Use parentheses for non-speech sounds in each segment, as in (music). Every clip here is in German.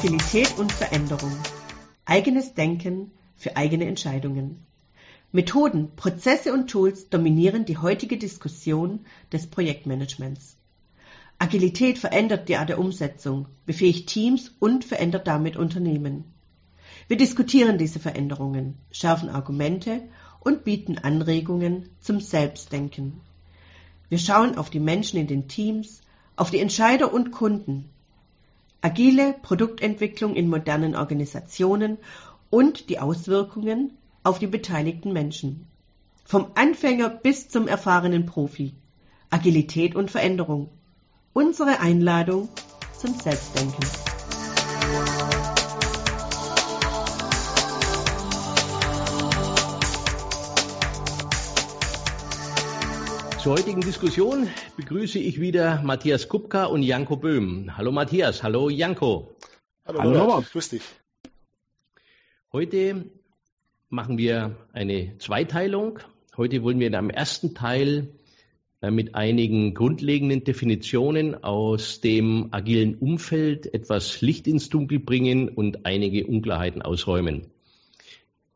Agilität und Veränderung. Eigenes Denken für eigene Entscheidungen. Methoden, Prozesse und Tools dominieren die heutige Diskussion des Projektmanagements. Agilität verändert die Art der Umsetzung, befähigt Teams und verändert damit Unternehmen. Wir diskutieren diese Veränderungen, schärfen Argumente und bieten Anregungen zum Selbstdenken. Wir schauen auf die Menschen in den Teams, auf die Entscheider und Kunden, agile Produktentwicklung in modernen Organisationen und die Auswirkungen auf die beteiligten Menschen. Vom Anfänger bis zum erfahrenen Profi. Agilität und Veränderung. Unsere Einladung zum Selbstdenken. Zur heutigen Diskussion begrüße ich wieder Matthias Kupka und Janko Böhm. Hallo Matthias, hallo Janko. Hallo, hallo Robert, grüß dich. Heute machen wir eine Zweiteilung. Heute wollen wir in einem ersten Teil mit einigen grundlegenden Definitionen aus dem agilen Umfeld etwas Licht ins Dunkel bringen und einige Unklarheiten ausräumen.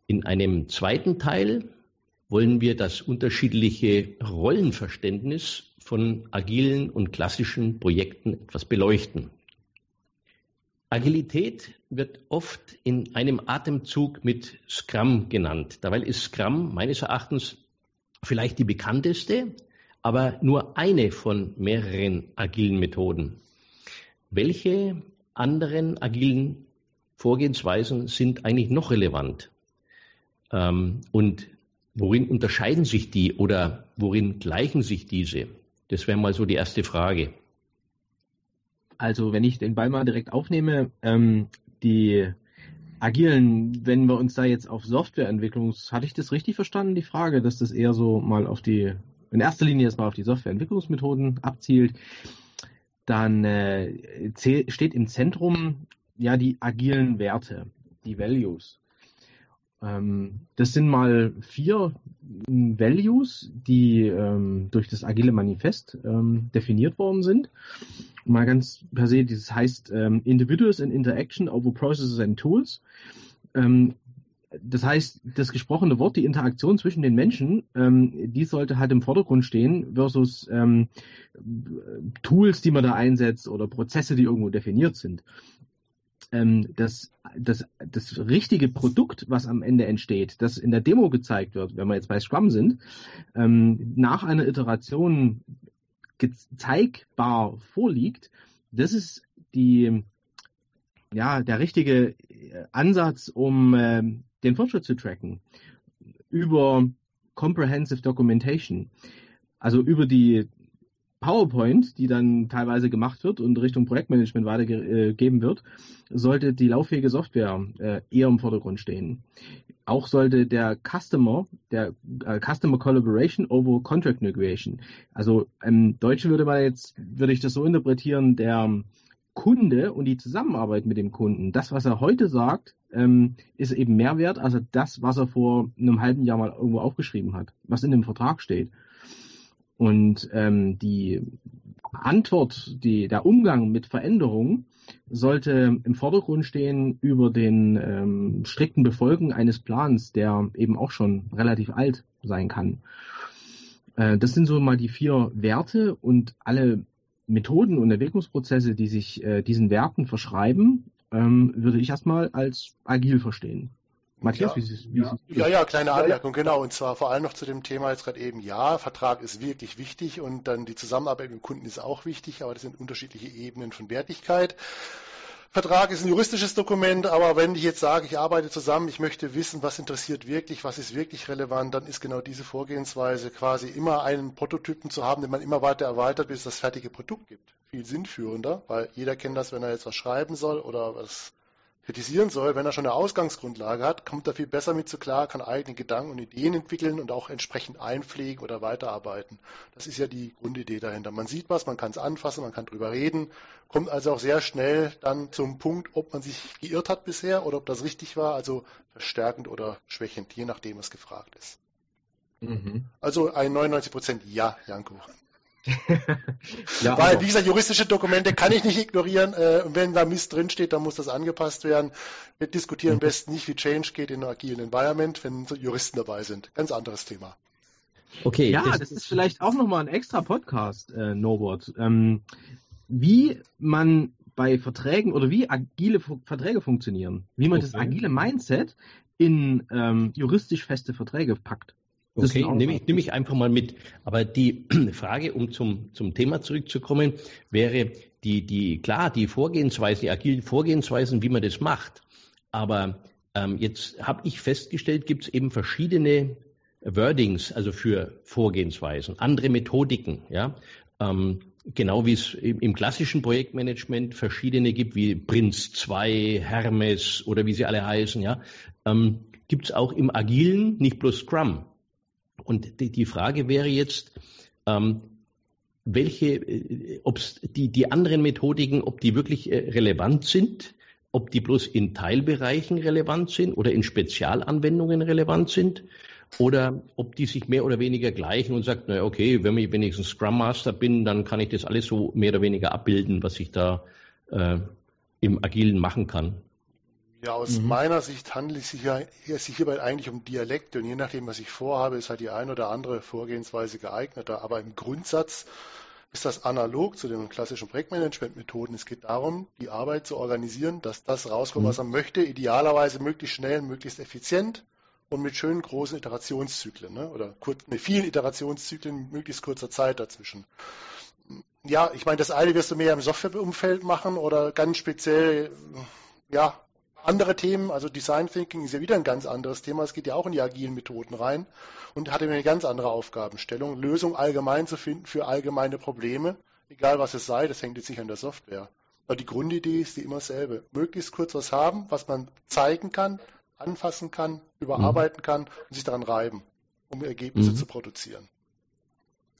In einem zweiten Teil wollen wir das unterschiedliche Rollenverständnis von agilen und klassischen Projekten etwas beleuchten. Agilität wird oft in einem Atemzug mit Scrum genannt. Dabei ist Scrum meines Erachtens vielleicht die bekannteste, aber nur eine von mehreren agilen Methoden. Welche anderen agilen Vorgehensweisen sind eigentlich noch relevant? Ähm, und Worin unterscheiden sich die oder worin gleichen sich diese? Das wäre mal so die erste Frage. Also wenn ich den Ball mal direkt aufnehme, ähm, die agilen, wenn wir uns da jetzt auf Softwareentwicklung, hatte ich das richtig verstanden, die Frage, dass das eher so mal auf die, in erster Linie erstmal auf die Softwareentwicklungsmethoden abzielt, dann äh, steht im Zentrum ja die agilen Werte, die Values. Ähm, das sind mal vier Values, die ähm, durch das Agile Manifest ähm, definiert worden sind. Mal ganz per se, das heißt Individuals in Interaction over Processes and Tools. das heißt, das gesprochene Wort, die Interaktion zwischen den Menschen, die sollte halt im Vordergrund stehen versus Tools, die man da einsetzt oder Prozesse, die irgendwo definiert sind ähm, das, das, das richtige Produkt, was am Ende entsteht, das in der Demo gezeigt wird, wenn wir jetzt bei Scrum sind, ähm, nach einer Iteration zeigbar vorliegt, das ist die, ja, der richtige äh, Ansatz, um äh, den Fortschritt zu tracken. Über Comprehensive Documentation. Also über die PowerPoint, die dann teilweise gemacht wird und Richtung Projektmanagement weitergegeben wird, sollte die lauffähige Software äh, eher im Vordergrund stehen. Auch sollte der Customer, der äh, Customer Collaboration over Contract Negotiation, also im Deutschen würde man jetzt, würde ich das so interpretieren, der Kunde und die Zusammenarbeit mit dem Kunden, das, was er heute sagt, ähm, ist eben mehr wert als das, was er vor einem halben Jahr mal irgendwo aufgeschrieben hat, was in dem Vertrag steht. Und ähm, die Antwort, die, der Umgang mit Veränderungen sollte im Vordergrund stehen über den ähm, strikten Befolgen eines Plans, der eben auch schon relativ alt sein kann. Äh, das sind so mal die vier Werte und alle Methoden und Entwicklungsprozesse, die sich äh, diesen Werten verschreiben, ähm, würde ich erstmal als agil verstehen. Matthias, ja, wie ist wie ja. ja, ja, kleine Anmerkung, genau. Und zwar vor allem noch zu dem Thema jetzt gerade eben, ja, Vertrag ist wirklich wichtig und dann die Zusammenarbeit mit dem Kunden ist auch wichtig, aber das sind unterschiedliche Ebenen von Wertigkeit. Vertrag ist ein juristisches Dokument, aber wenn ich jetzt sage, ich arbeite zusammen, ich möchte wissen, was interessiert wirklich, was ist wirklich relevant, dann ist genau diese Vorgehensweise quasi immer einen Prototypen zu haben, den man immer weiter erweitert, bis es das fertige Produkt gibt. Viel sinnführender, weil jeder kennt das, wenn er jetzt was schreiben soll oder was kritisieren soll, wenn er schon eine Ausgangsgrundlage hat, kommt er viel besser mit zu klar, kann eigene Gedanken und Ideen entwickeln und auch entsprechend einpflegen oder weiterarbeiten. Das ist ja die Grundidee dahinter. Man sieht was, man kann es anfassen, man kann drüber reden, kommt also auch sehr schnell dann zum Punkt, ob man sich geirrt hat bisher oder ob das richtig war, also verstärkend oder schwächend, je nachdem, was gefragt ist. Mhm. Also ein 99 Prozent Ja, Janko. (laughs) ja, Weil, wie gesagt, juristische Dokumente kann ich nicht ignorieren. Äh, und wenn da Mist drinsteht, dann muss das angepasst werden. Wir diskutieren am mhm. besten nicht, wie Change geht in einem agilen Environment, wenn so Juristen dabei sind. Ganz anderes Thema. Okay. Ja, das, das ist vielleicht auch nochmal ein extra Podcast, äh, Norbert. Ähm, wie man bei Verträgen oder wie agile Verträge funktionieren, wie man okay. das agile Mindset in ähm, juristisch feste Verträge packt. Das okay, nehme ich, nehme ich einfach mal mit. Aber die (clears throat) Frage, um zum, zum Thema zurückzukommen, wäre die, die, klar, die Vorgehensweisen, die agilen Vorgehensweisen, wie man das macht. Aber ähm, jetzt habe ich festgestellt, gibt es eben verschiedene Wordings, also für Vorgehensweisen, andere Methodiken, ja. Ähm, genau wie es im, klassischen Projektmanagement verschiedene gibt, wie Prinz 2, Hermes oder wie sie alle heißen, ja, ähm, gibt es auch im Agilen, nicht bloß Scrum. Und die, die Frage wäre jetzt, ähm, welche, äh, ob die, die anderen Methodiken, ob die wirklich äh, relevant sind, ob die bloß in Teilbereichen relevant sind oder in Spezialanwendungen relevant sind oder ob die sich mehr oder weniger gleichen und sagt, naja, okay, wenn ich wenigstens Scrum Master bin, dann kann ich das alles so mehr oder weniger abbilden, was ich da äh, im Agilen machen kann. Ja, aus mhm. meiner Sicht handelt es sich, ja, sich hierbei eigentlich um Dialekte und je nachdem, was ich vorhabe, ist halt die eine oder andere Vorgehensweise geeigneter. Aber im Grundsatz ist das analog zu den klassischen Projektmanagement-Methoden. Es geht darum, die Arbeit zu organisieren, dass das rauskommt, mhm. was man möchte, idealerweise möglichst schnell, möglichst effizient und mit schönen großen Iterationszyklen ne? oder kurz, mit vielen Iterationszyklen möglichst kurzer Zeit dazwischen. Ja, ich meine, das eine wirst du mehr im Softwareumfeld machen oder ganz speziell, ja, andere Themen, also Design Thinking ist ja wieder ein ganz anderes Thema. Es geht ja auch in die agilen Methoden rein und hat eine ganz andere Aufgabenstellung, Lösungen allgemein zu finden für allgemeine Probleme, egal was es sei, das hängt jetzt nicht an der Software. Aber die Grundidee ist die immer dasselbe. Möglichst kurz was haben, was man zeigen kann, anfassen kann, überarbeiten mhm. kann und sich daran reiben, um Ergebnisse mhm. zu produzieren.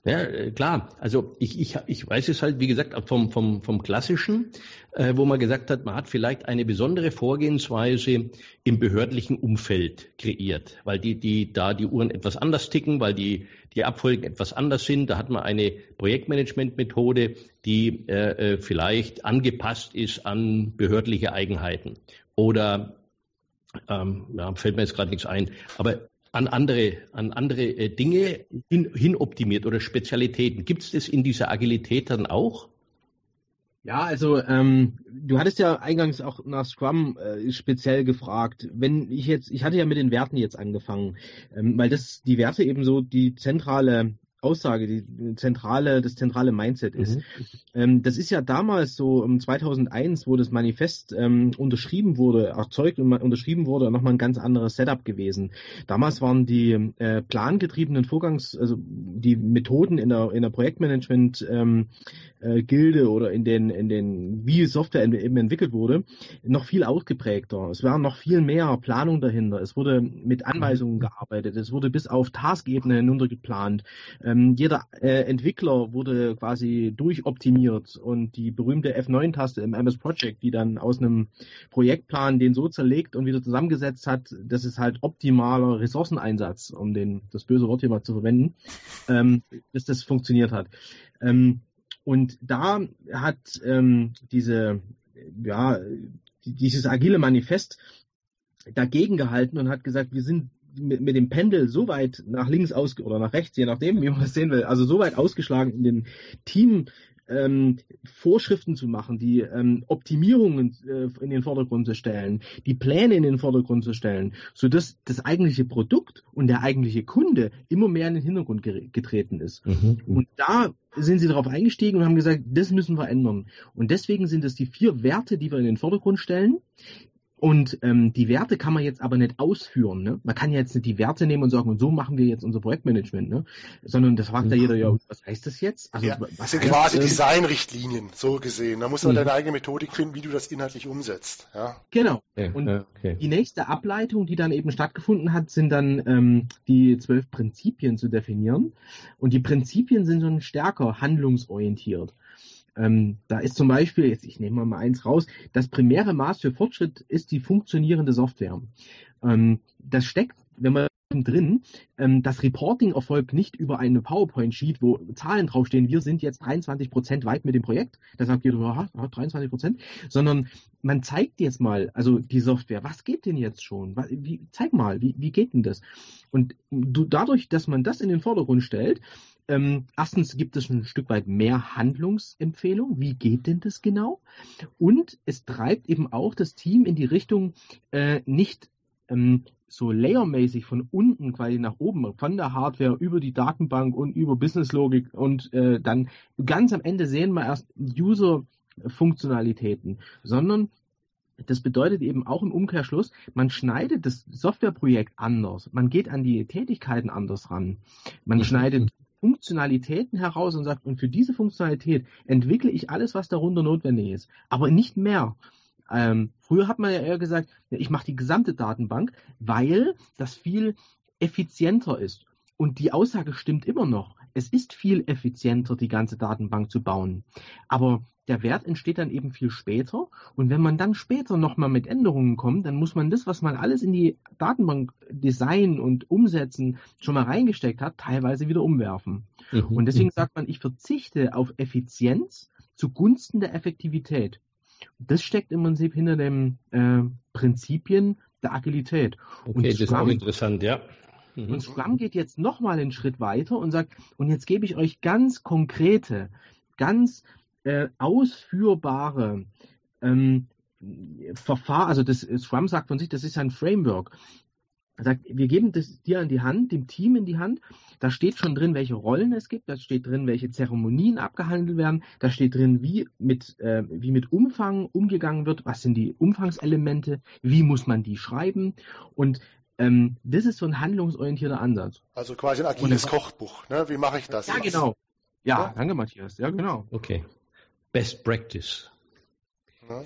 Ja, äh, klar. Also ich, ich, ich weiß es halt, wie gesagt, vom, vom, vom Klassischen, äh, wo man gesagt hat, man hat vielleicht eine besondere Vorgehensweise im behördlichen Umfeld kreiert, weil die, die da die Uhren etwas anders ticken, weil die, die Abfolgen etwas anders sind. Da hat man eine Projektmanagement-Methode, die äh, äh vielleicht angepasst ist an behördliche Eigenheiten. Oder ähm, ja, fällt mir jetzt gerade nichts ein, aber an andere, an andere äh, Dinge hin, hin optimiert oder Spezialitäten. Gibt es das in dieser Agilität dann auch? Ja, also ähm, du hattest ja eingangs auch nach Scrum äh, speziell gefragt. Wenn ich jetzt, ich hatte ja mit den Werten jetzt angefangen, ähm, weil das die Werte eben so die zentrale Aussage, die zentrale, das zentrale Mindset ist. Mhm. Ähm, das ist ja damals so um 2001, wo das Manifest ähm, unterschrieben wurde, erzeugt und unterschrieben wurde, nochmal ein ganz anderes Setup gewesen. Damals waren die äh, plangetriebenen Vorgangs, also die Methoden in der, in der Projektmanagement ähm, äh, Gilde oder in den, in den, wie Software eben entwickelt wurde, noch viel ausgeprägter. Es war noch viel mehr Planung dahinter. Es wurde mit Anweisungen gearbeitet. Es wurde bis auf Taskebene hinunter geplant. Ähm, jeder äh, Entwickler wurde quasi durchoptimiert und die berühmte F9-Taste im MS Project, die dann aus einem Projektplan den so zerlegt und wieder zusammengesetzt hat, das ist halt optimaler Ressourceneinsatz, um den, das böse Wort hier mal zu verwenden, ähm, dass das funktioniert hat. Ähm, und da hat ähm, diese, ja, dieses agile Manifest dagegen gehalten und hat gesagt, wir sind mit, mit dem Pendel so weit nach links aus oder nach rechts, je nachdem, wie man es sehen will, also so weit ausgeschlagen in den Team ähm, Vorschriften zu machen, die ähm, Optimierungen äh, in den Vordergrund zu stellen, die Pläne in den Vordergrund zu stellen, so dass das eigentliche Produkt und der eigentliche Kunde immer mehr in den Hintergrund getreten ist. Mhm. Und da sind sie darauf eingestiegen und haben gesagt, das müssen wir ändern. Und deswegen sind es die vier Werte, die wir in den Vordergrund stellen, und ähm, die Werte kann man jetzt aber nicht ausführen. Ne? Man kann jetzt nicht die Werte nehmen und sagen, und so machen wir jetzt unser Projektmanagement, ne? sondern das fragt ja jeder, ja, was heißt das jetzt? Also, ja, was das sind quasi äh, Designrichtlinien, so gesehen. Da muss man deine eigene Methodik finden, wie du das inhaltlich umsetzt. Ja? Genau. Und okay. die nächste Ableitung, die dann eben stattgefunden hat, sind dann ähm, die zwölf Prinzipien zu definieren. Und die Prinzipien sind schon stärker handlungsorientiert. Ähm, da ist zum Beispiel, jetzt ich nehme mal eins raus, das primäre Maß für Fortschritt ist die funktionierende Software. Ähm, das steckt, wenn man drin, ähm, das Reporting erfolgt nicht über eine PowerPoint-Sheet, wo Zahlen draufstehen, wir sind jetzt 23 Prozent weit mit dem Projekt, sagt jeder, aha, 23 Prozent, sondern man zeigt jetzt mal, also die Software, was geht denn jetzt schon? Wie, zeig mal, wie, wie geht denn das? Und du, dadurch, dass man das in den Vordergrund stellt, ähm, erstens gibt es ein Stück weit mehr Handlungsempfehlung. Wie geht denn das genau? Und es treibt eben auch das Team in die Richtung, äh, nicht ähm, so layermäßig von unten quasi nach oben, von der Hardware über die Datenbank und über Businesslogik und äh, dann ganz am Ende sehen wir erst User-Funktionalitäten, sondern das bedeutet eben auch im Umkehrschluss, man schneidet das Softwareprojekt anders, man geht an die Tätigkeiten anders ran, man mhm. schneidet Funktionalitäten heraus und sagt, und für diese Funktionalität entwickle ich alles, was darunter notwendig ist, aber nicht mehr. Ähm, früher hat man ja eher gesagt, ich mache die gesamte Datenbank, weil das viel effizienter ist. Und die Aussage stimmt immer noch. Es ist viel effizienter, die ganze Datenbank zu bauen. Aber der Wert entsteht dann eben viel später. Und wenn man dann später nochmal mit Änderungen kommt, dann muss man das, was man alles in die Datenbank design und umsetzen schon mal reingesteckt hat, teilweise wieder umwerfen. Mhm. Und deswegen sagt man, ich verzichte auf Effizienz zugunsten der Effektivität. Das steckt im Prinzip hinter den äh, Prinzipien der Agilität. Okay, und das Scrum, ist auch interessant, ja. Mhm. Und Scrum geht jetzt nochmal einen Schritt weiter und sagt, und jetzt gebe ich euch ganz konkrete, ganz äh, ausführbare ähm, Verfahren, also das Scrum sagt von sich, das ist ein Framework. Er sagt, wir geben das dir an die Hand, dem Team in die Hand. Da steht schon drin, welche Rollen es gibt. Da steht drin, welche Zeremonien abgehandelt werden. Da steht drin, wie mit, äh, wie mit Umfang umgegangen wird. Was sind die Umfangselemente? Wie muss man die schreiben? Und ähm, das ist so ein handlungsorientierter Ansatz. Also quasi ein agiles Kochbuch. Ne? Wie mache ich das? Ja, jetzt? genau. Ja, ja, danke, Matthias. Ja, genau. Okay. Best Practice.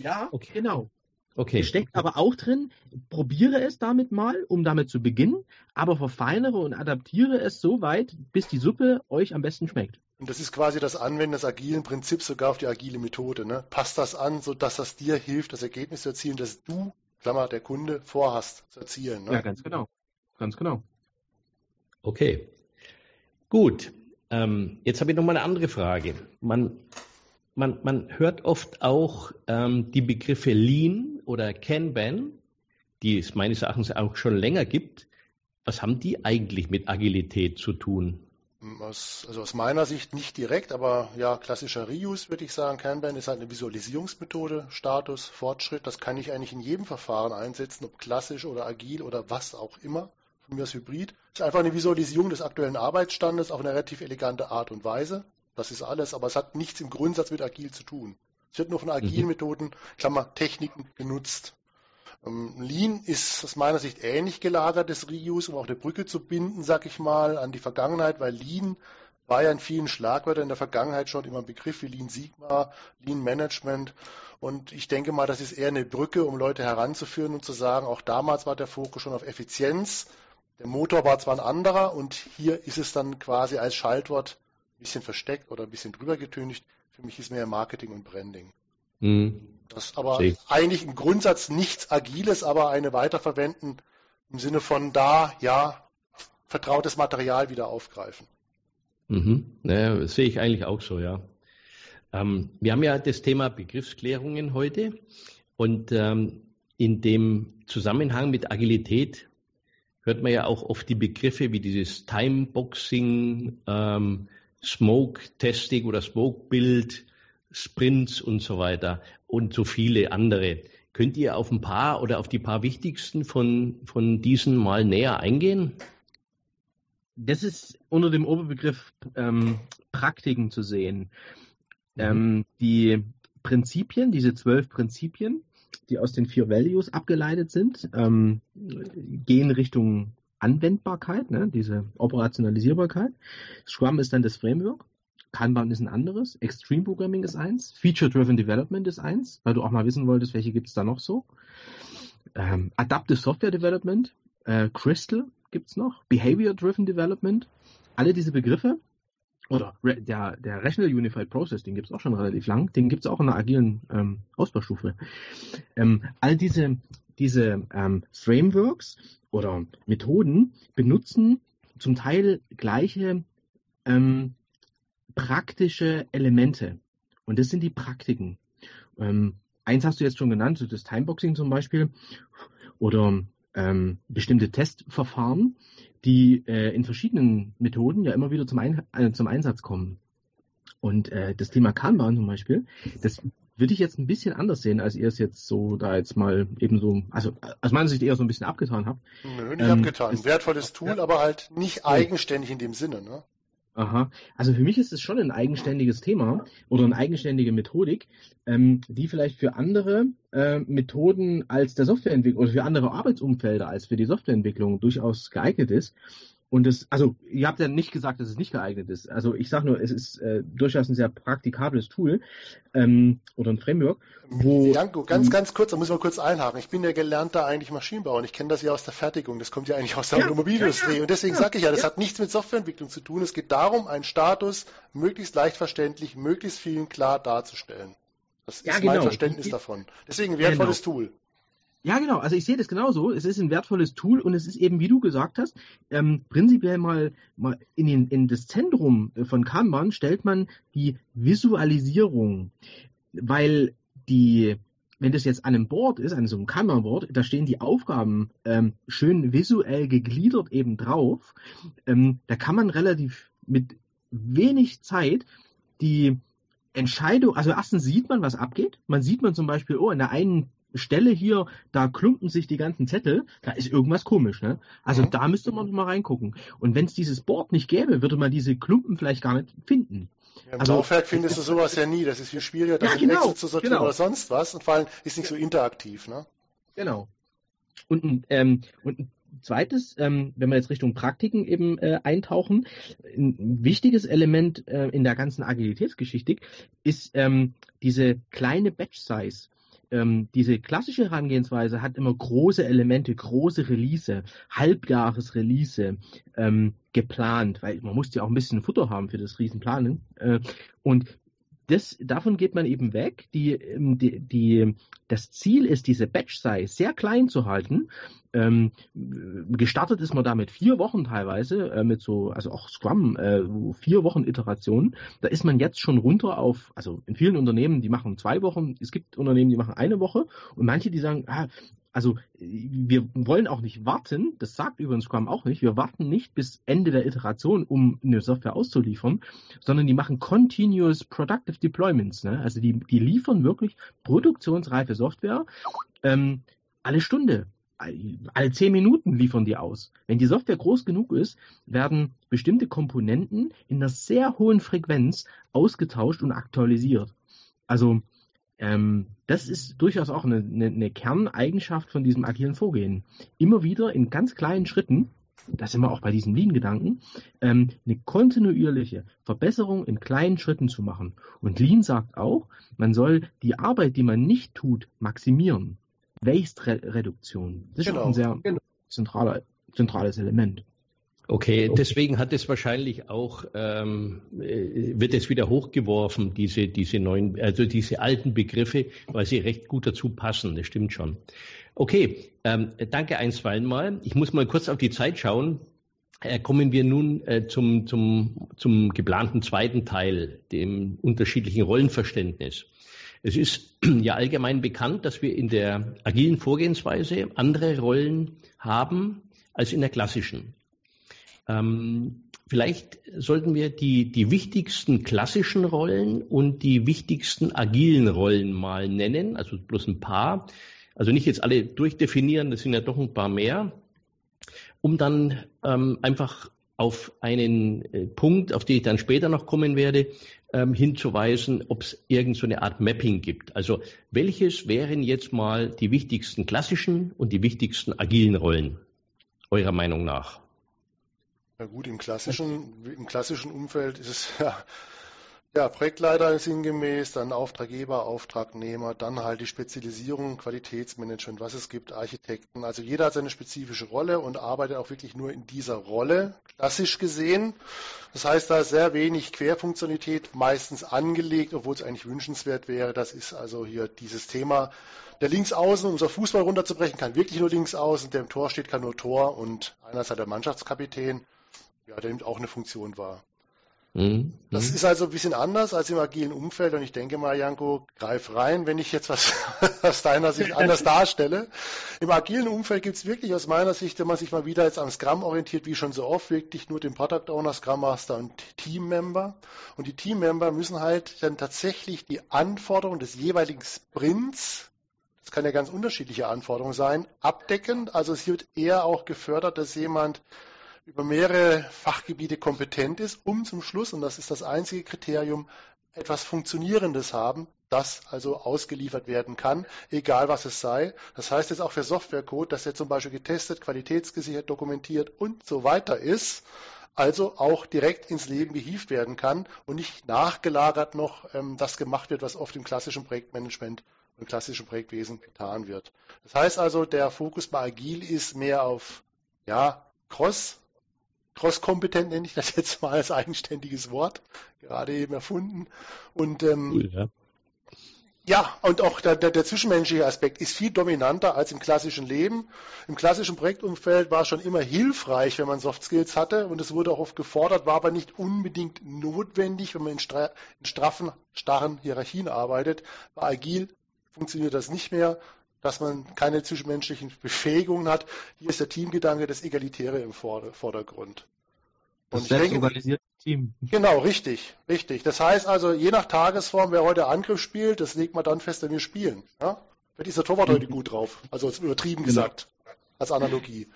Ja, okay. genau. Okay. Steckt aber auch drin, probiere es damit mal, um damit zu beginnen, aber verfeinere und adaptiere es so weit, bis die Suppe euch am besten schmeckt. Und das ist quasi das Anwenden des agilen Prinzips sogar auf die agile Methode. Ne? Passt das an, sodass das dir hilft, das Ergebnis zu erzielen, das du, Klammer, der Kunde, vorhast zu erzielen. Ne? Ja, ganz genau. Ganz genau. Okay. Gut. Ähm, jetzt habe ich noch mal eine andere Frage. Man man, man hört oft auch ähm, die Begriffe Lean oder Kanban, die es meines Erachtens auch schon länger gibt. Was haben die eigentlich mit Agilität zu tun? Aus, also aus meiner Sicht nicht direkt, aber ja, klassischer Reuse würde ich sagen. Kanban ist halt eine Visualisierungsmethode, Status, Fortschritt. Das kann ich eigentlich in jedem Verfahren einsetzen, ob klassisch oder agil oder was auch immer. Von mir aus Hybrid. Ist einfach eine Visualisierung des aktuellen Arbeitsstandes auf eine relativ elegante Art und Weise. Das ist alles, aber es hat nichts im Grundsatz mit agil zu tun. Es wird nur von agilen mhm. Methoden, Klammer, Techniken genutzt. Ähm, Lean ist aus meiner Sicht ähnlich gelagertes Reuse, um auch eine Brücke zu binden, sag ich mal, an die Vergangenheit, weil Lean war ja in vielen Schlagwörtern in der Vergangenheit schon immer ein Begriff wie Lean Sigma, Lean Management. Und ich denke mal, das ist eher eine Brücke, um Leute heranzuführen und zu sagen, auch damals war der Fokus schon auf Effizienz. Der Motor war zwar ein anderer und hier ist es dann quasi als Schaltwort ein bisschen versteckt oder ein bisschen drüber getüncht. Für mich ist mehr Marketing und Branding. Mhm. Das aber See. eigentlich im Grundsatz nichts Agiles, aber eine Weiterverwenden im Sinne von da, ja, vertrautes Material wieder aufgreifen. Mhm. Ja, das sehe ich eigentlich auch so, ja. Ähm, wir haben ja das Thema Begriffsklärungen heute und ähm, in dem Zusammenhang mit Agilität hört man ja auch oft die Begriffe wie dieses Timeboxing, ähm, Smoke Testing oder Smoke Build, Sprints und so weiter und so viele andere. Könnt ihr auf ein paar oder auf die paar wichtigsten von, von diesen mal näher eingehen? Das ist unter dem Oberbegriff ähm, Praktiken zu sehen. Mhm. Ähm, die Prinzipien, diese zwölf Prinzipien, die aus den vier Values abgeleitet sind, ähm, gehen Richtung Anwendbarkeit, ne, diese Operationalisierbarkeit. Scrum ist dann das Framework. Kanban ist ein anderes. Extreme Programming ist eins. Feature-Driven Development ist eins, weil du auch mal wissen wolltest, welche gibt es da noch so. Ähm, Adaptive Software Development, äh, Crystal gibt es noch. Behavior-Driven Development. Alle diese Begriffe oder der, der Rational Unified Process, den gibt es auch schon relativ lang, den gibt es auch in einer agilen ähm, Ausbaustufe. Ähm, all diese, diese ähm, Frameworks oder Methoden benutzen zum Teil gleiche ähm, praktische Elemente. Und das sind die Praktiken. Ähm, eins hast du jetzt schon genannt, so das Timeboxing zum Beispiel oder ähm, bestimmte Testverfahren, die äh, in verschiedenen Methoden ja immer wieder zum, Ein äh, zum Einsatz kommen. Und äh, das Thema Kanban zum Beispiel, das würde ich jetzt ein bisschen anders sehen, als ihr es jetzt so da jetzt mal eben so, also aus meiner Sicht eher so ein bisschen abgetan habt. Nö, nicht ähm, abgetan. Wertvolles Tool, ja. aber halt nicht eigenständig in dem Sinne, ne? Aha. Also für mich ist es schon ein eigenständiges Thema oder eine eigenständige Methodik, ähm, die vielleicht für andere äh, Methoden als der Softwareentwicklung oder für andere Arbeitsumfelder als für die Softwareentwicklung durchaus geeignet ist. Und es, also ihr habt ja nicht gesagt, dass es nicht geeignet ist. Also ich sage nur, es ist äh, durchaus ein sehr praktikables Tool ähm, oder ein Framework. Wo, Janko, ganz, ganz kurz, da muss man kurz einhaken. Ich bin ja gelernter eigentlich Maschinenbauer und ich kenne das ja aus der Fertigung. Das kommt ja eigentlich aus der ja, Automobilindustrie. Ja, ja, und deswegen sage ich ja, das hat nichts mit Softwareentwicklung zu tun. Es geht darum, einen Status möglichst leicht verständlich, möglichst vielen klar darzustellen. Das ist genau. mein Verständnis davon. Deswegen ein wertvolles genau. Tool. Ja, genau. Also ich sehe das genauso. Es ist ein wertvolles Tool und es ist eben, wie du gesagt hast, ähm, prinzipiell mal, mal in, den, in das Zentrum von Kanban stellt man die Visualisierung, weil die wenn das jetzt an einem Board ist, an so einem Kanban-Board, da stehen die Aufgaben ähm, schön visuell gegliedert eben drauf. Ähm, da kann man relativ mit wenig Zeit die Entscheidung, also erstens sieht man, was abgeht. Man sieht man zum Beispiel, oh, in der einen Stelle hier, da klumpen sich die ganzen Zettel, da ist irgendwas komisch. Ne? Also mhm. da müsste man noch mal reingucken. Und wenn es dieses Board nicht gäbe, würde man diese Klumpen vielleicht gar nicht finden. Ja, Im also, Laufwerk findest du sowas ja nie. Das ist viel schwieriger, da ja, genau, Excel zu sortieren genau. oder sonst was. Und vor allem ist nicht so interaktiv. Ne? Genau. Und, ähm, und ein zweites, ähm, wenn wir jetzt Richtung Praktiken eben äh, eintauchen, ein wichtiges Element äh, in der ganzen Agilitätsgeschichte ist ähm, diese kleine Batch Size ähm, diese klassische Herangehensweise hat immer große Elemente, große Release, Halbjahresrelease ähm, geplant, weil man muss ja auch ein bisschen Futter haben für das Riesenplanen. Äh, und das, davon geht man eben weg. Die, ähm, die, die, das Ziel ist, diese Batch-Size sehr klein zu halten. Ähm, gestartet ist man da mit vier Wochen teilweise, äh, mit so, also auch Scrum, äh, vier Wochen Iterationen. Da ist man jetzt schon runter auf, also in vielen Unternehmen, die machen zwei Wochen, es gibt Unternehmen, die machen eine Woche und manche, die sagen, ah, also wir wollen auch nicht warten, das sagt übrigens Scrum auch nicht, wir warten nicht bis Ende der Iteration, um eine Software auszuliefern, sondern die machen Continuous Productive Deployments. Ne? Also die, die liefern wirklich produktionsreife Software ähm, alle Stunde. Alle zehn Minuten liefern die aus. Wenn die Software groß genug ist, werden bestimmte Komponenten in einer sehr hohen Frequenz ausgetauscht und aktualisiert. Also ähm, das ist durchaus auch eine, eine, eine Kerneigenschaft von diesem agilen Vorgehen. Immer wieder in ganz kleinen Schritten, da sind wir auch bei diesem Lean-Gedanken, ähm, eine kontinuierliche Verbesserung in kleinen Schritten zu machen. Und Lean sagt auch, man soll die Arbeit, die man nicht tut, maximieren. Waste-Reduktion. Das ist genau. auch ein sehr genau. zentraler, zentrales Element. Okay, deswegen hat es wahrscheinlich auch, ähm, äh, wird es wieder hochgeworfen, diese, diese neuen, also diese alten Begriffe, weil sie recht gut dazu passen, das stimmt schon. Okay, ähm, danke einstweilen mal. Ich muss mal kurz auf die Zeit schauen. Äh, kommen wir nun äh, zum, zum, zum geplanten zweiten Teil, dem unterschiedlichen Rollenverständnis. Es ist (clears throat) ja allgemein bekannt, dass wir in der agilen Vorgehensweise andere Rollen haben als in der klassischen. Ähm, vielleicht sollten wir die, die wichtigsten klassischen Rollen und die wichtigsten agilen Rollen mal nennen, also bloß ein paar. Also nicht jetzt alle durchdefinieren, das sind ja doch ein paar mehr, um dann ähm, einfach auf einen äh, Punkt, auf den ich dann später noch kommen werde, ähm, hinzuweisen, ob es irgend so Art Mapping gibt. Also welches wären jetzt mal die wichtigsten klassischen und die wichtigsten agilen Rollen eurer Meinung nach? Ja gut, im klassischen, im klassischen Umfeld ist es ja Ja, Projektleiter sinngemäß, dann Auftraggeber, Auftragnehmer, dann halt die Spezialisierung, Qualitätsmanagement, was es gibt, Architekten. Also jeder hat seine spezifische Rolle und arbeitet auch wirklich nur in dieser Rolle, klassisch gesehen. Das heißt, da ist sehr wenig Querfunktionalität meistens angelegt, obwohl es eigentlich wünschenswert wäre. Das ist also hier dieses Thema. Der Linksaußen, um unser Fußball runterzubrechen, kann wirklich nur Linksaußen, der im Tor steht, kann nur Tor und einer ist halt der Mannschaftskapitän, ja, der nimmt auch eine Funktion wahr. Mhm. Das mhm. ist also ein bisschen anders als im agilen Umfeld und ich denke mal, Janko, greif rein, wenn ich jetzt was (laughs) aus deiner Sicht anders darstelle. Im agilen Umfeld gibt es wirklich aus meiner Sicht, wenn man sich mal wieder jetzt am Scrum orientiert, wie schon so oft, wirklich nur den Product Owner, Scrum Master und Teammember. Und die Teammember müssen halt dann tatsächlich die Anforderungen des jeweiligen Sprints das kann ja ganz unterschiedliche Anforderungen sein, abdecken. Also es wird eher auch gefördert, dass jemand über mehrere Fachgebiete kompetent ist, um zum Schluss, und das ist das einzige Kriterium, etwas Funktionierendes haben, das also ausgeliefert werden kann, egal was es sei. Das heißt jetzt auch für Softwarecode, dass er zum Beispiel getestet, qualitätsgesichert, dokumentiert und so weiter ist, also auch direkt ins Leben gehievt werden kann und nicht nachgelagert noch ähm, das gemacht wird, was oft im klassischen Projektmanagement und klassischen Projektwesen getan wird. Das heißt also, der Fokus bei Agil ist mehr auf ja, Cross, cross-kompetent nenne ich das jetzt mal als eigenständiges Wort, gerade eben erfunden. Und ähm, cool, ja. ja. und auch der, der, der, zwischenmenschliche Aspekt ist viel dominanter als im klassischen Leben. Im klassischen Projektumfeld war es schon immer hilfreich, wenn man Soft Skills hatte und es wurde auch oft gefordert, war aber nicht unbedingt notwendig, wenn man in, stra in straffen, starren Hierarchien arbeitet. Bei Agil funktioniert das nicht mehr, dass man keine zwischenmenschlichen Befähigungen hat. Hier ist der Teamgedanke, das Egalitäre im Vordergrund. Und das selbstorganisierte Team. Genau, richtig, richtig. Das heißt also, je nach Tagesform, wer heute Angriff spielt, das legt man dann fest, wenn wir spielen. Ja? Vielleicht ist der Torwart heute gut drauf. Also übertrieben genau. gesagt, als Analogie.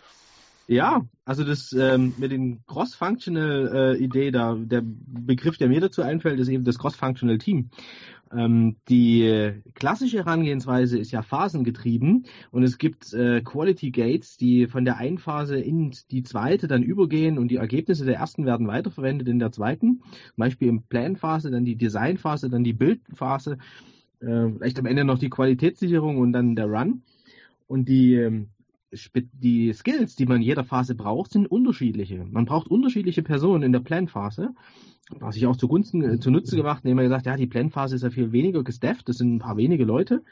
Ja, also das ähm, mit den Cross-Functional äh, da der Begriff, der mir dazu einfällt, ist eben das Cross-Functional Team. Ähm, die klassische Herangehensweise ist ja phasengetrieben und es gibt äh, Quality Gates, die von der einen Phase in die zweite dann übergehen und die Ergebnisse der ersten werden weiterverwendet in der zweiten. Zum Beispiel im Plan-Phase, dann die Design-Phase, dann die Build-Phase, äh, vielleicht am Ende noch die Qualitätssicherung und dann der Run. Und die ähm, die Skills, die man in jeder Phase braucht, sind unterschiedliche. Man braucht unterschiedliche Personen in der Plan-Phase. Was ich auch zugunsten äh, zunutze gemacht, indem man gesagt, ja, die Plan-Phase ist ja viel weniger gestafft, das sind ein paar wenige Leute.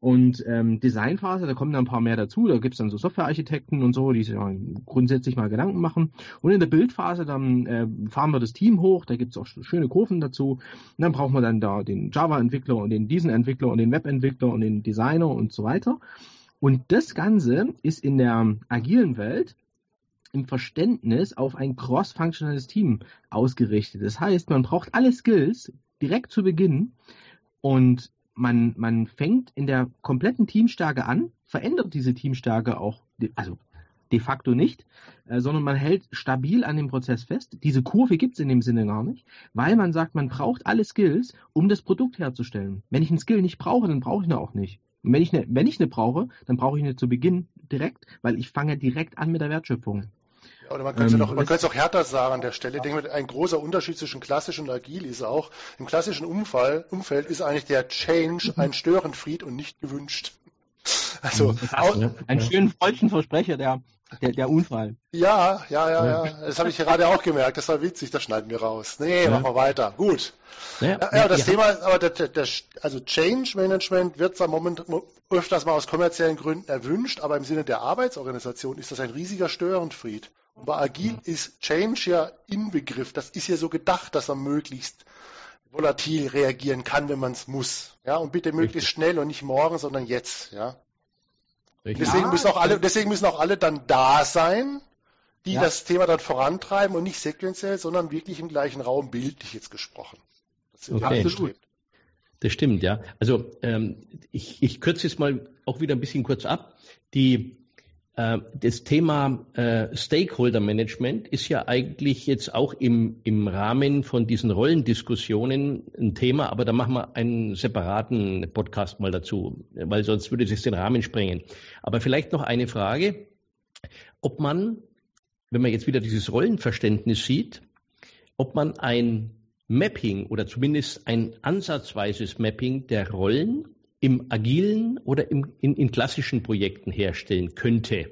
Und ähm, Designphase, da kommen dann ein paar mehr dazu, da gibt's dann so Softwarearchitekten und so, die sich ja grundsätzlich mal Gedanken machen. Und in der Bildphase, dann äh, fahren wir das Team hoch, da gibt's auch schöne Kurven dazu. Und dann brauchen wir dann da den Java-Entwickler und den Diesen-Entwickler und den Web-Entwickler und den Designer und so weiter. Und das Ganze ist in der agilen Welt im Verständnis auf ein cross-functionales Team ausgerichtet. Das heißt, man braucht alle Skills direkt zu Beginn und man, man fängt in der kompletten Teamstärke an, verändert diese Teamstärke auch, also de facto nicht, äh, sondern man hält stabil an dem Prozess fest. Diese Kurve gibt es in dem Sinne gar nicht, weil man sagt, man braucht alle Skills, um das Produkt herzustellen. Wenn ich einen Skill nicht brauche, dann brauche ich ihn auch nicht. Und wenn ich eine, wenn ich eine brauche, dann brauche ich eine zu Beginn direkt, weil ich fange direkt an mit der Wertschöpfung. Ja, oder man könnte ähm, es auch, härter sagen an der Stelle. Ich denke, ein großer Unterschied zwischen klassisch und agil ist auch, im klassischen Umfall, Umfeld ist eigentlich der Change ein Störenfried und nicht gewünscht. (laughs) Also, auch, ein schönen falschen Versprecher, der der, der Unfall. Ja, ja, ja, ja. Das habe ich gerade auch gemerkt. Das war witzig, das schneiden wir raus. Nee, ja. machen wir weiter. Gut. Ja, ja das Thema, aber der, der, also Change Management wird zwar momentan öfters mal aus kommerziellen Gründen erwünscht, aber im Sinne der Arbeitsorganisation ist das ein riesiger Störenfried. Und bei Agil ist Change ja Inbegriff. Das ist ja so gedacht, dass man möglichst volatil reagieren kann, wenn man es muss. Ja, und bitte möglichst schnell und nicht morgen, sondern jetzt. Ja. Deswegen, ja, müssen auch alle, deswegen müssen auch alle dann da sein, die ja. das Thema dann vorantreiben und nicht sequenziell, sondern wirklich im gleichen Raum bildlich jetzt gesprochen. Das okay. absolut. Das stimmt, ja. Also ähm, ich, ich kürze jetzt mal auch wieder ein bisschen kurz ab. Die das Thema äh, Stakeholder Management ist ja eigentlich jetzt auch im, im Rahmen von diesen Rollendiskussionen ein Thema, aber da machen wir einen separaten Podcast mal dazu, weil sonst würde es den Rahmen sprengen. Aber vielleicht noch eine Frage, ob man, wenn man jetzt wieder dieses Rollenverständnis sieht, ob man ein Mapping oder zumindest ein ansatzweises Mapping der Rollen im agilen oder im, in, in klassischen Projekten herstellen könnte,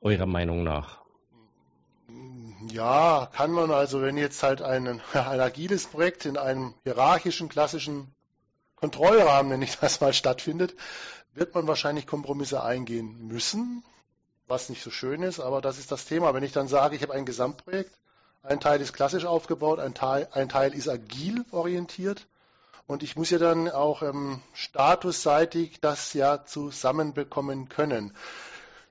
eurer Meinung nach? Ja, kann man also, wenn jetzt halt ein, (laughs) ein agiles Projekt in einem hierarchischen, klassischen Kontrollrahmen, nenne ich (laughs) das mal, stattfindet, wird man wahrscheinlich Kompromisse eingehen müssen, was nicht so schön ist, aber das ist das Thema. Wenn ich dann sage, ich habe ein Gesamtprojekt, ein Teil ist klassisch aufgebaut, ein Teil, ein Teil ist agil orientiert und ich muss ja dann auch ähm, statusseitig das ja zusammenbekommen können.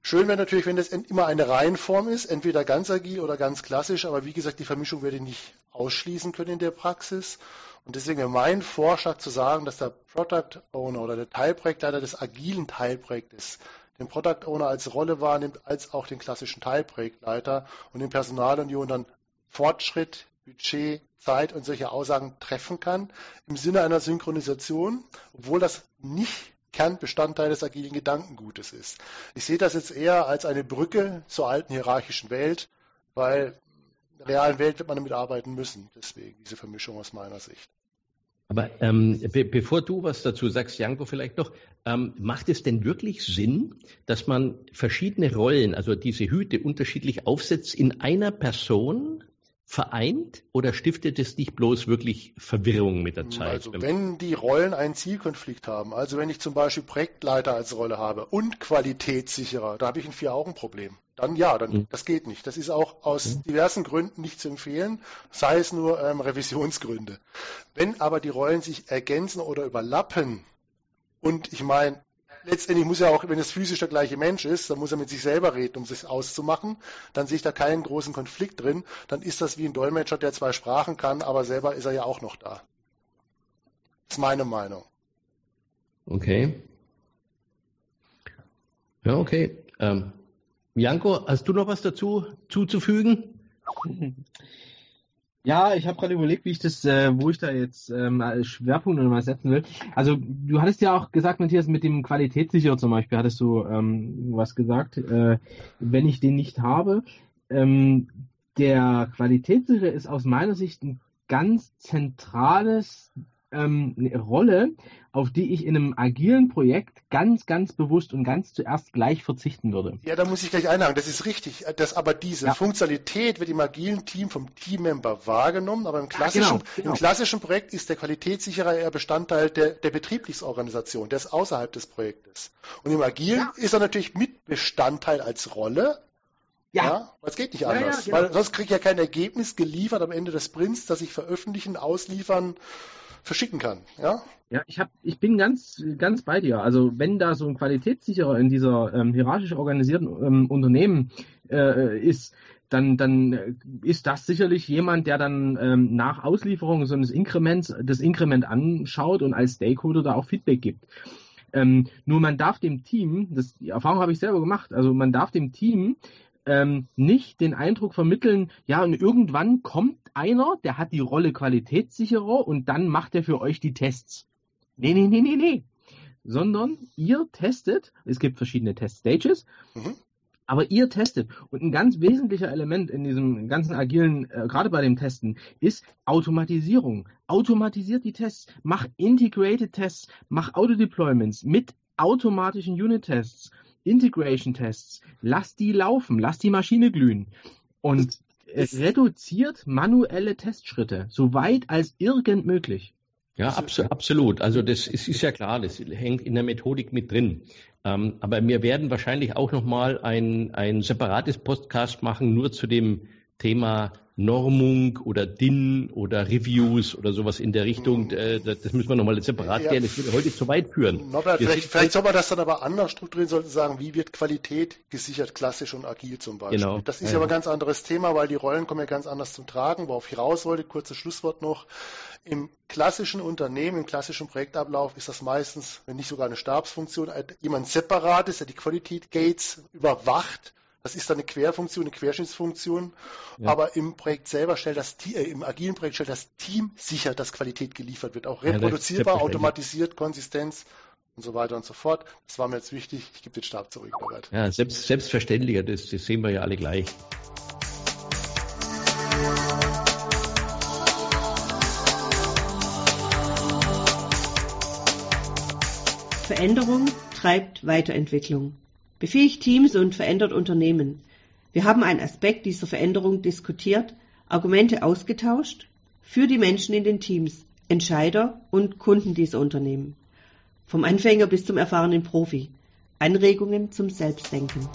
Schön wäre natürlich, wenn das immer eine Reihenform ist, entweder ganz agil oder ganz klassisch, aber wie gesagt, die Vermischung werde ich nicht ausschließen können in der Praxis. Und deswegen wäre mein Vorschlag zu sagen, dass der Product Owner oder der Teilprojektleiter des agilen Teilprojektes den Product Owner als Rolle wahrnimmt, als auch den klassischen Teilprojektleiter und in Personalunion dann Fortschritt, Budget, Zeit und solche Aussagen treffen kann im Sinne einer Synchronisation, obwohl das nicht Kernbestandteil des agilen Gedankengutes ist. Ich sehe das jetzt eher als eine Brücke zur alten hierarchischen Welt, weil in der realen Welt wird man damit arbeiten müssen. Deswegen diese Vermischung aus meiner Sicht. Aber ähm, be bevor du was dazu sagst, Janko, vielleicht noch, ähm, macht es denn wirklich Sinn, dass man verschiedene Rollen, also diese Hüte unterschiedlich aufsetzt in einer Person? Vereint oder stiftet es nicht bloß wirklich Verwirrung mit der Zeit? Also wenn die Rollen einen Zielkonflikt haben, also wenn ich zum Beispiel Projektleiter als Rolle habe und Qualitätssicherer, da habe ich ein Vier-Augen-Problem. Dann ja, dann mhm. das geht nicht. Das ist auch aus mhm. diversen Gründen nicht zu empfehlen, sei es nur ähm, Revisionsgründe. Wenn aber die Rollen sich ergänzen oder überlappen, und ich meine, letztendlich muss er auch, wenn es physisch der gleiche Mensch ist, dann muss er mit sich selber reden, um es auszumachen. Dann sehe ich da keinen großen Konflikt drin. Dann ist das wie ein Dolmetscher, der zwei Sprachen kann, aber selber ist er ja auch noch da. Das ist meine Meinung. Okay. Ja, okay. Ähm, Janko, hast du noch was dazu zuzufügen? (laughs) Ja, ich habe gerade überlegt, wie ich das, äh, wo ich da jetzt ähm, Schwerpunkt mal setzen will. Also du hattest ja auch gesagt, Matthias, mit dem Qualitätssicher zum Beispiel hattest du ähm, was gesagt. Äh, wenn ich den nicht habe, ähm, der Qualitätssicher ist aus meiner Sicht ein ganz zentrales ähm, eine Rolle, auf die ich in einem agilen Projekt ganz, ganz bewusst und ganz zuerst gleich verzichten würde. Ja, da muss ich gleich einhaken. Das ist richtig. Das, aber diese ja. Funktionalität wird im agilen Team vom Teammember wahrgenommen, aber im klassischen, ja, genau, genau. im klassischen Projekt ist der Qualitätssicherer eher Bestandteil der, der Betriebsorganisation, der ist außerhalb des Projektes. Und im agilen ja. ist er natürlich Mitbestandteil als Rolle, ja. ja. es geht nicht anders. Ja, ja, genau. Weil sonst kriege ich ja kein Ergebnis geliefert am Ende des Sprints, das ich veröffentlichen, ausliefern, verschicken kann. Ja, ja ich, hab, ich bin ganz, ganz bei dir. Also wenn da so ein Qualitätssicherer in dieser ähm, hierarchisch organisierten ähm, Unternehmen äh, ist, dann, dann ist das sicherlich jemand, der dann ähm, nach Auslieferung so eines Inkrements das Inkrement anschaut und als Stakeholder da auch Feedback gibt. Ähm, nur man darf dem Team, das, die Erfahrung habe ich selber gemacht, also man darf dem Team ähm, nicht den Eindruck vermitteln, ja, und irgendwann kommt einer, der hat die Rolle Qualitätssicherer und dann macht er für euch die Tests. Nee, nee, nee, nee, nee. Sondern ihr testet, es gibt verschiedene Test-Stages, mhm. aber ihr testet. Und ein ganz wesentlicher Element in diesem ganzen agilen, äh, gerade bei dem Testen, ist Automatisierung. Automatisiert die Tests, mach Integrated Tests, mach Auto-Deployments mit automatischen Unit-Tests Integration-Tests, lass die laufen, lass die Maschine glühen und reduziert manuelle Testschritte, so weit als irgend möglich. Ja, abs absolut. Also das ist, ist, ja klar, das hängt in der Methodik mit drin. Ähm, aber wir werden wahrscheinlich auch nochmal ein, ein separates Podcast machen, nur zu dem Thema Normung oder DIN oder Reviews oder sowas in der Richtung. Hm. Äh, das müssen wir nochmal separat ja. klären. Das würde heute zu weit führen. Norbert, vielleicht, vielleicht soll man das dann aber anders strukturieren, sollten sagen, wie wird Qualität gesichert, klassisch und agil zum Beispiel. Genau. Das ist ja, aber ein ganz anderes Thema, weil die Rollen kommen ja ganz anders zum Tragen. Worauf ich raus wollte, kurzes Schlusswort noch. Im klassischen Unternehmen, im klassischen Projektablauf ist das meistens, wenn nicht sogar eine Stabsfunktion, jemand separates, der die Qualität Gates überwacht das ist dann eine Querfunktion, eine Querschnittsfunktion. Ja. Aber im Projekt selber stellt das äh, im agilen Projekt stellt das Team sicher, dass Qualität geliefert wird. Auch reproduzierbar, ja, automatisiert, Konsistenz und so weiter und so fort. Das war mir jetzt wichtig. Ich gebe den Stab zurück, Robert. Ja, selbst, selbstverständlich. Das, das sehen wir ja alle gleich. Veränderung treibt Weiterentwicklung. Befähigt Teams und verändert Unternehmen. Wir haben einen Aspekt dieser Veränderung diskutiert, Argumente ausgetauscht für die Menschen in den Teams, Entscheider und Kunden dieser Unternehmen. Vom Anfänger bis zum erfahrenen Profi. Anregungen zum Selbstdenken.